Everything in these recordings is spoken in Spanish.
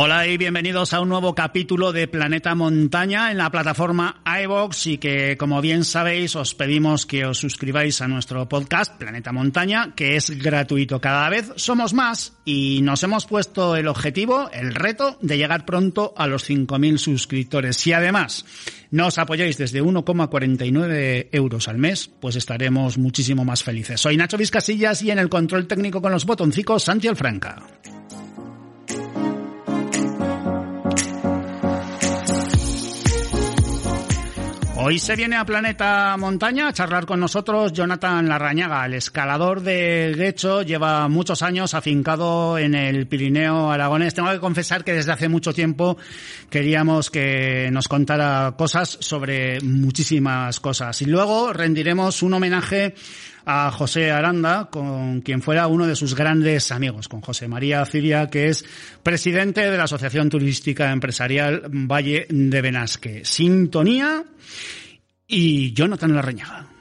Hola y bienvenidos a un nuevo capítulo de Planeta Montaña en la plataforma iVox y que como bien sabéis os pedimos que os suscribáis a nuestro podcast Planeta Montaña que es gratuito. Cada vez somos más y nos hemos puesto el objetivo, el reto de llegar pronto a los 5.000 suscriptores. Si además nos apoyáis desde 1,49 euros al mes, pues estaremos muchísimo más felices. Soy Nacho Vizcasillas y en el control técnico con los botoncicos Santi Alfranca. Hoy se viene a Planeta Montaña a charlar con nosotros Jonathan Larrañaga, el escalador de Guecho, lleva muchos años afincado en el Pirineo aragonés. Tengo que confesar que desde hace mucho tiempo queríamos que nos contara cosas sobre muchísimas cosas. Y luego rendiremos un homenaje a José Aranda, con quien fuera uno de sus grandes amigos, con José María Ciria, que es presidente de la Asociación Turística Empresarial Valle de Benasque. Sintonía y Jonathan Larrañaga.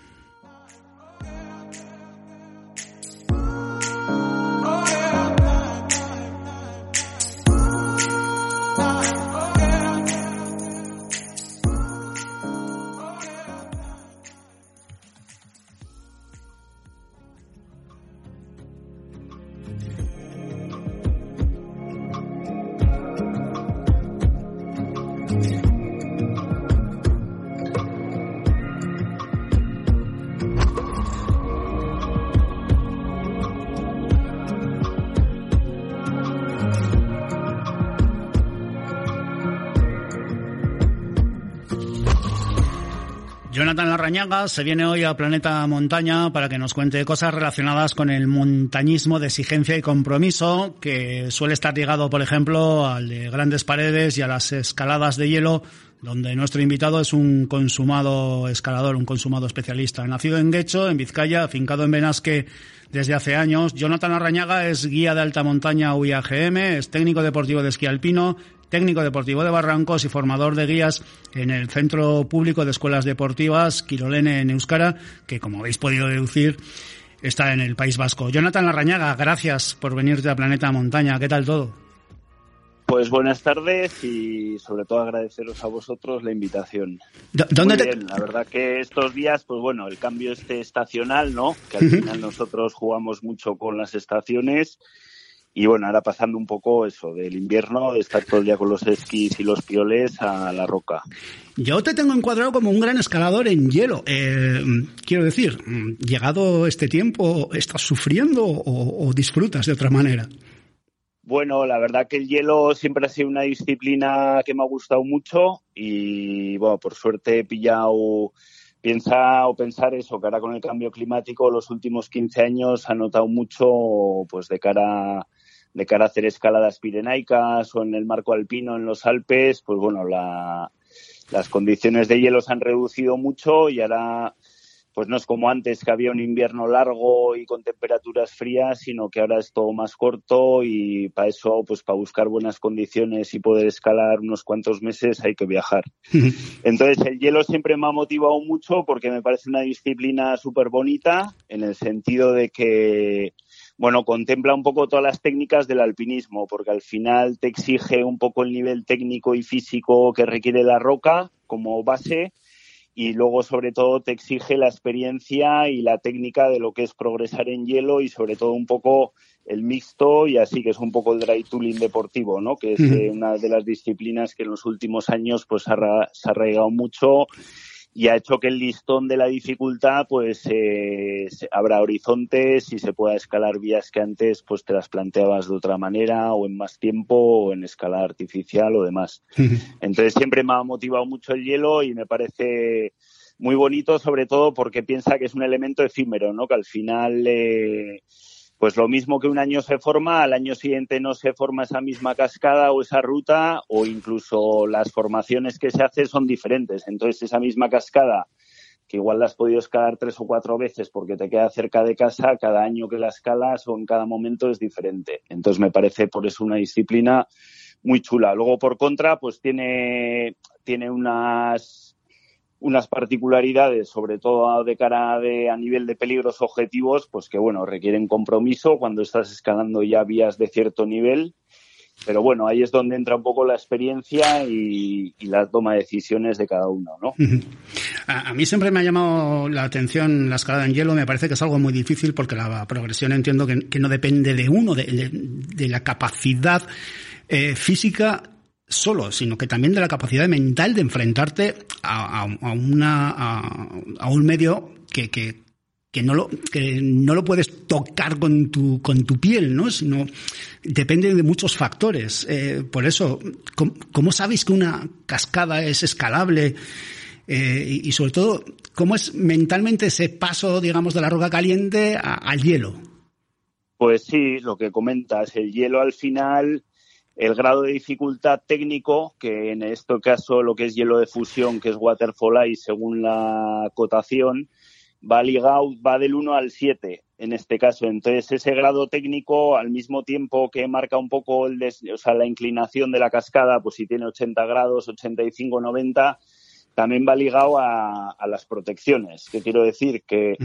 Jonathan Larrañaga se viene hoy a Planeta Montaña para que nos cuente cosas relacionadas con el montañismo de exigencia y compromiso, que suele estar ligado, por ejemplo, al de grandes paredes y a las escaladas de hielo, donde nuestro invitado es un consumado escalador, un consumado especialista. Nacido en Guecho, en Vizcaya, afincado en Benasque desde hace años, Jonathan Larrañaga es guía de alta montaña UIAGM, es técnico deportivo de esquí alpino, técnico deportivo de Barrancos y formador de guías en el Centro Público de Escuelas Deportivas Quirolene en Euskara, que como habéis podido deducir está en el País Vasco. Jonathan Larrañaga, gracias por venirte a Planeta Montaña. ¿Qué tal todo? Pues buenas tardes y sobre todo agradeceros a vosotros la invitación. ¿Dónde Muy te... bien, la verdad que estos días, pues bueno, el cambio este estacional, ¿no? Que al final nosotros jugamos mucho con las estaciones y bueno, ahora pasando un poco eso del invierno, de estar todo el día con los esquís y los pioles a la roca. Yo te tengo encuadrado como un gran escalador en hielo. Eh, quiero decir, llegado este tiempo, ¿estás sufriendo o, o disfrutas de otra manera? Bueno, la verdad que el hielo siempre ha sido una disciplina que me ha gustado mucho y bueno, por suerte he pillado piensa o pensar eso, que ahora con el cambio climático los últimos 15 años ha notado mucho pues de cara de cara a hacer escaladas pirenaicas o en el marco alpino en los Alpes, pues bueno, la, las condiciones de hielo se han reducido mucho y ahora pues no es como antes que había un invierno largo y con temperaturas frías, sino que ahora es todo más corto y para eso, pues para buscar buenas condiciones y poder escalar unos cuantos meses hay que viajar. Entonces el hielo siempre me ha motivado mucho porque me parece una disciplina súper bonita en el sentido de que bueno, contempla un poco todas las técnicas del alpinismo, porque al final te exige un poco el nivel técnico y físico que requiere la roca como base y luego sobre todo te exige la experiencia y la técnica de lo que es progresar en hielo y sobre todo un poco el mixto y así que es un poco el dry tooling deportivo, ¿no? Que es eh, una de las disciplinas que en los últimos años pues ha, se ha arraigado mucho y ha hecho que el listón de la dificultad pues eh, abra horizontes y se pueda escalar vías que antes pues te las planteabas de otra manera o en más tiempo o en escala artificial o demás. Entonces siempre me ha motivado mucho el hielo y me parece muy bonito sobre todo porque piensa que es un elemento efímero, ¿no? Que al final eh, pues lo mismo que un año se forma, al año siguiente no se forma esa misma cascada o esa ruta o incluso las formaciones que se hacen son diferentes. Entonces esa misma cascada que igual la has podido escalar tres o cuatro veces porque te queda cerca de casa, cada año que la escalas o en cada momento es diferente. Entonces me parece por eso una disciplina muy chula. Luego por contra, pues tiene, tiene unas unas particularidades, sobre todo de cara de, a nivel de peligros objetivos, pues que bueno, requieren compromiso cuando estás escalando ya vías de cierto nivel. Pero bueno, ahí es donde entra un poco la experiencia y, la toma de decisiones de cada uno, ¿no? A, mí siempre me ha llamado la atención la escalada en hielo, me parece que es algo muy difícil porque la progresión entiendo que, no depende de uno, de, la capacidad eh, física solo, sino que también de la capacidad mental de enfrentarte a, una, a, un medio que, que, que, no lo, que no lo puedes tocar con tu, con tu piel, ¿no? Sino depende de muchos factores. Eh, por eso, ¿cómo, sabéis que una cascada es escalable? Eh, y, sobre todo, ¿cómo es mentalmente ese paso, digamos, de la roca caliente al hielo? Pues sí, lo que comentas, el hielo al final el grado de dificultad técnico, que en este caso lo que es hielo de fusión, que es Waterfall Ice, según la cotación, va ligado, va del 1 al 7 en este caso. Entonces, ese grado técnico, al mismo tiempo que marca un poco el o sea, la inclinación de la cascada, pues si tiene 80 grados, 85, 90, también va ligado a, las protecciones. Que quiero decir que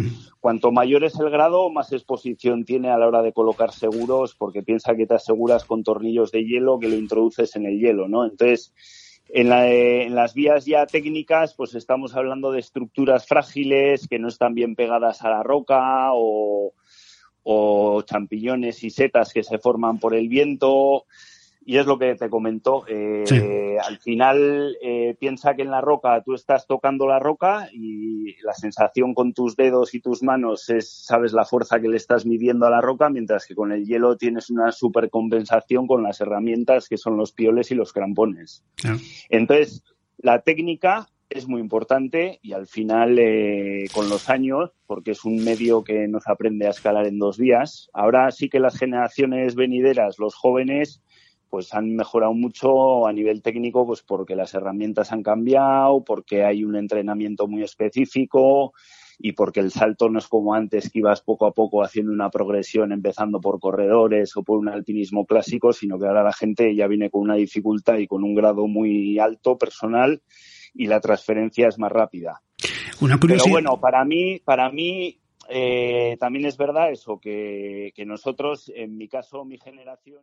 cuanto mayor es el grado, más exposición tiene a la hora de colocar seguros, porque piensa que te aseguras con tornillos de hielo que lo introduces en el hielo, ¿no? Entonces, en, las vías ya técnicas, pues estamos hablando de estructuras frágiles que no están bien pegadas a la roca o, o champiñones y setas que se forman por el viento y es lo que te comentó. Eh, al final eh, piensa que en la roca tú estás tocando la roca y la sensación con tus dedos y tus manos es, sabes, la fuerza que le estás midiendo a la roca, mientras que con el hielo tienes una supercompensación con las herramientas que son los pioles y los crampones. Entonces, la técnica es muy importante y al final, eh, con los años, porque es un medio que nos aprende a escalar en dos días, ahora sí que las generaciones venideras, los jóvenes, pues han mejorado mucho a nivel técnico, pues porque las herramientas han cambiado, porque hay un entrenamiento muy específico y porque el salto no es como antes que ibas poco a poco haciendo una progresión empezando por corredores o por un alpinismo clásico, sino que ahora la gente ya viene con una dificultad y con un grado muy alto personal y la transferencia es más rápida. Una Pero bueno, para mí, para mí eh, también es verdad eso, que, que nosotros, en mi caso, mi generación.